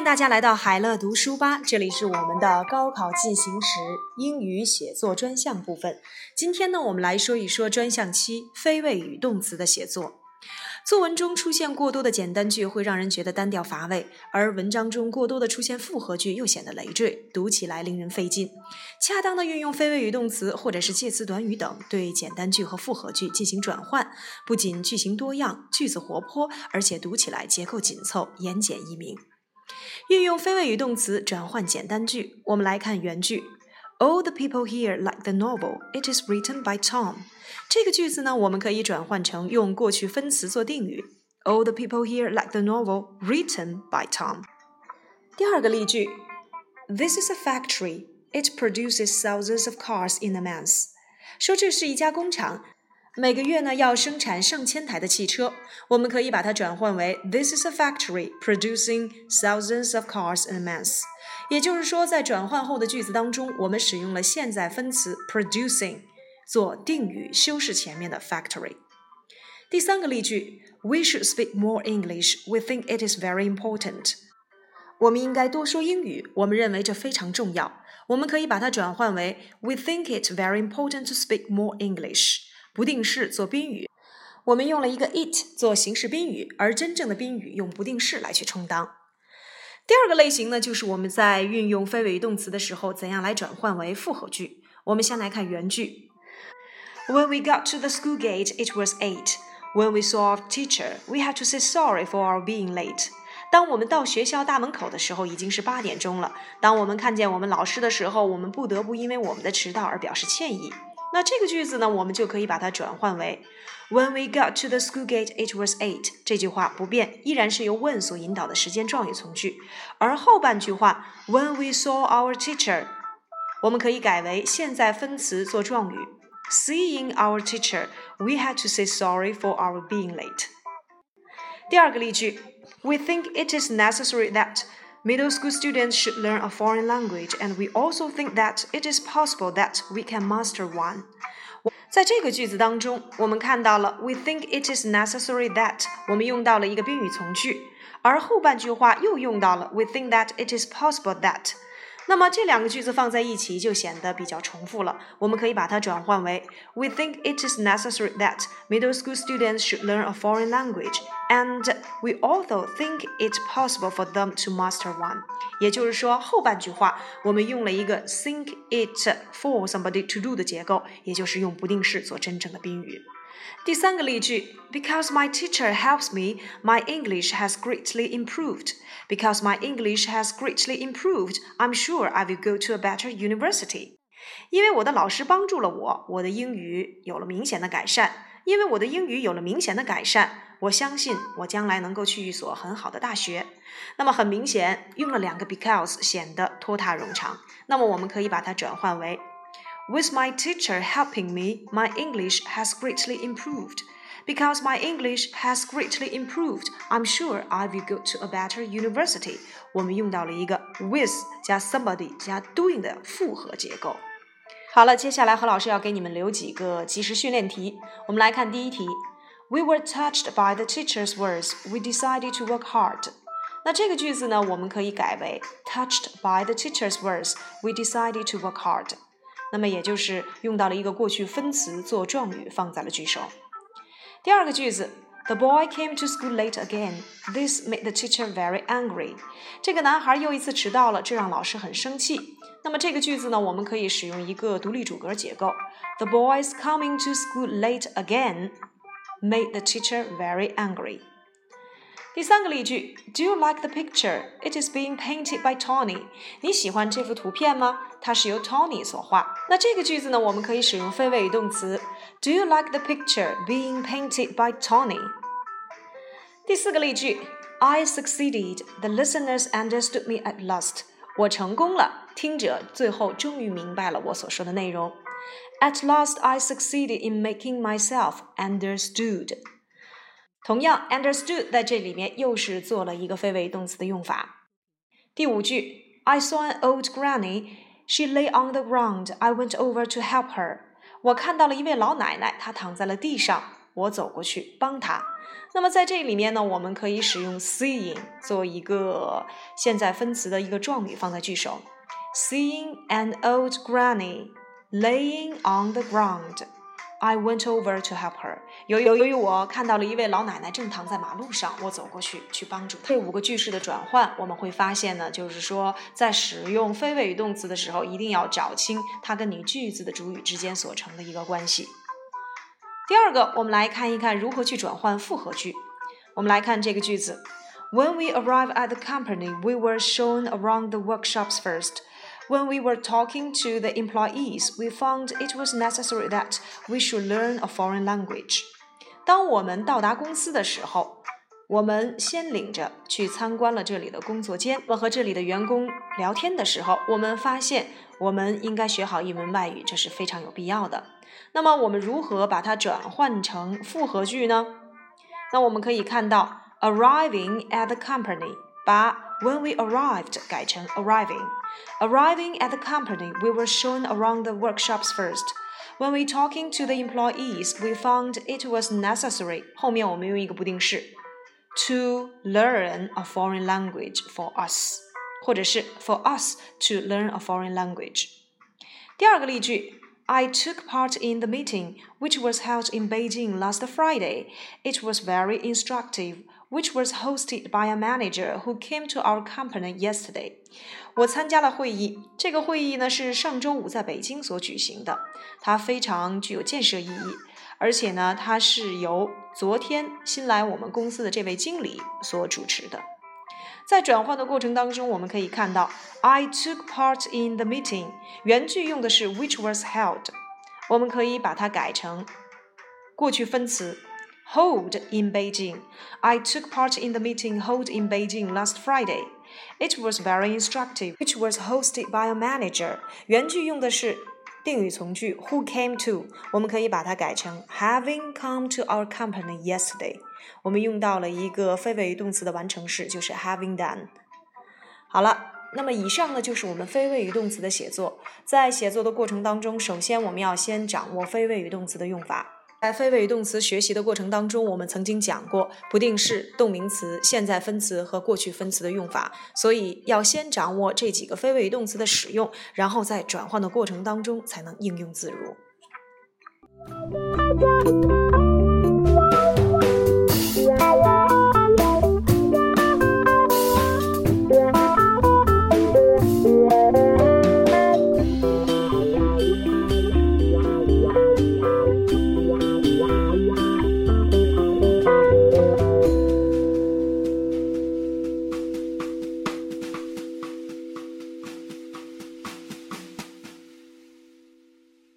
迎大家来到海乐读书吧，这里是我们的高考进行时英语写作专项部分。今天呢，我们来说一说专项七非谓语动词的写作。作文中出现过多的简单句会让人觉得单调乏味，而文章中过多的出现复合句又显得累赘，读起来令人费劲。恰当的运用非谓语动词或者是介词短语等，对简单句和复合句进行转换，不仅句型多样、句子活泼，而且读起来结构紧凑、言简意明。运用非谓语动词转换简单句，我们来看原句。All the people here like the novel. It is written by Tom. 这个句子呢，我们可以转换成用过去分词做定语。All the people here like the novel written by Tom. 第二个例句，This is a factory. It produces thousands of cars in a month. 说这是一家工厂，每个月呢要生产上千台的汽车。我们可以把它转换为 This is a factory producing thousands of cars in a month。也就是说，在转换后的句子当中，我们使用了现在分词 producing 做定语修饰前面的 factory。第三个例句，We should speak more English. We think it is very important. 我们应该多说英语，我们认为这非常重要。我们可以把它转换为 We think it very important to speak more English。 不定式做宾语，我们用了一个 it 做形式宾语，而真正的宾语用不定式来去充当。第二个类型呢，就是我们在运用非谓语动词的时候，怎样来转换为复合句。我们先来看原句：When we got to the school gate, it was eight. When we saw our teacher, we had to say sorry for our being late. 当我们到学校大门口的时候，已经是八点钟了。当我们看见我们老师的时候，我们不得不因为我们的迟到而表示歉意。那这个句子呢，我们就可以把它转换为 When we got to the school gate, it was eight。这句话不变，依然是由 when 所引导的时间状语从句。而后半句话 When we saw our teacher，我们可以改为现在分词做状语。Seeing our teacher, we had to say sorry for our being late。第二个例句，We think it is necessary that Middle school students should learn a foreign language, and we also think that it is possible that we can master one. 在这个句子当中，我们看到了 "We think it is necessary that" 我们用到了一个宾语从句，而后半句话又用到了 "We think that it is possible that"。 那么这两个句子放在一起就显得比较重复了。我们可以把它转换为：We think it is necessary that middle school students should learn a foreign language, and we also think it possible for them to master one。也就是说，后半句话我们用了一个 think it for somebody to do 的结构，也就是用不定式做真正的宾语。 第三个例句，Because my teacher helps me, my English has greatly improved. Because my English has greatly improved, I'm sure I will go to a better university. 因为我的老师帮助了我，我的英语有了明显的改善。因为我的英语有了明显的改善，我相信我将来能够去一所很好的大学。那么很明显，用了两个 because 显得拖沓冗长。那么我们可以把它转换为。With my teacher helping me, my English has greatly improved. Because my English has greatly improved, I'm sure I will go to a better university. 我们用到了一个 with 加 somebody 加 doing 的复合结构。好了，接下来何老师要给你们留几个即时训练题。我们来看第一题：We were touched by the teacher's words. We decided to work hard. 那这个句子呢，我们可以改为 touched by the teacher's words. We decided to work hard. 那么也就是用到了一个过去分词做状语，放在了句首。第二个句子，The boy came to school late again. This made the teacher very angry. 这个男孩又一次迟到了，这让老师很生气。那么这个句子呢，我们可以使用一个独立主格结构。The boys coming to school late again made the teacher very angry. 第三个例句，Do you like the picture? It is being painted by Tony. 你喜欢这幅图片吗？它是由 Tony 所画。那这个句子呢，我们可以使用非谓语动词，Do you like the picture being painted by Tony? 第四个例句，I succeeded. The listeners understood me at last. 我成功了，听者最后终于明白了我所说的内容。At last, I succeeded in making myself understood. 同样，understood 在这里面又是做了一个非谓语动词的用法。第五句，I saw an old granny. She lay on the ground. I went over to help her. 我看到了一位老奶奶，她躺在了地上，我走过去帮她。那么在这里面呢，我们可以使用 seeing 做一个现在分词的一个状语放在句首。Seeing an old granny laying on the ground, I went over to help her. 由由由于我看到了一位老奶奶正躺在马路上，我走过去去帮助她。这五个句式的转换，我们会发现呢，就是说在使用非谓语动词的时候，一定要找清它跟你句子的主语之间所成的一个关系。第二个，我们来看一看如何去转换复合句。我们来看这个句子：When we arrived at the company, we were shown around the workshops first. When we were talking to the employees, we found it was necessary that we should learn a foreign language. 当我们到达公司的时候，我们先领着去参观了这里的工作间。我和这里的员工聊天的时候，我们发现我们应该学好一门外语，这是非常有必要的。那么我们如何把它转换成复合句呢？那我们可以看到，arriving at the company，把 when we arrived 改成 arriving。Arriving at the company, we were shown around the workshops first. When we talking to the employees, we found it was necessary. 后面我们用一个不定式，to learn a foreign language for us，或者是 for us to learn a foreign language。第二个例句。I took part in the meeting, which was held in Beijing last Friday. It was very instructive, which was hosted by a manager who came to our company yesterday. 我参加了会议，这个会议呢是上周五在北京所举行的，它非常具有建设意义，而且呢，它是由昨天新来我们公司的这位经理所主持的。在转换的过程当中，我们可以看到，I took part in the meeting。原句用的是 which was held，我们可以把它改成过去分词 hold in Beijing。I took part in the meeting held in Beijing last Friday。It was very instructive, which was hosted by a manager。原句用的是定语从句 who came to，我们可以把它改成 having come to our company yesterday。我们用到了一个非谓语动词的完成式，就是 having done。好了，那么以上呢就是我们非谓语动词的写作。在写作的过程当中，首先我们要先掌握非谓语动词的用法。 在非谓语动词学习的过程当中，我们曾经讲过不定式、动名词、现在分词和过去分词的用法，所以要先掌握这几个非谓语动词的使用，然后在转换的过程当中才能应用自如。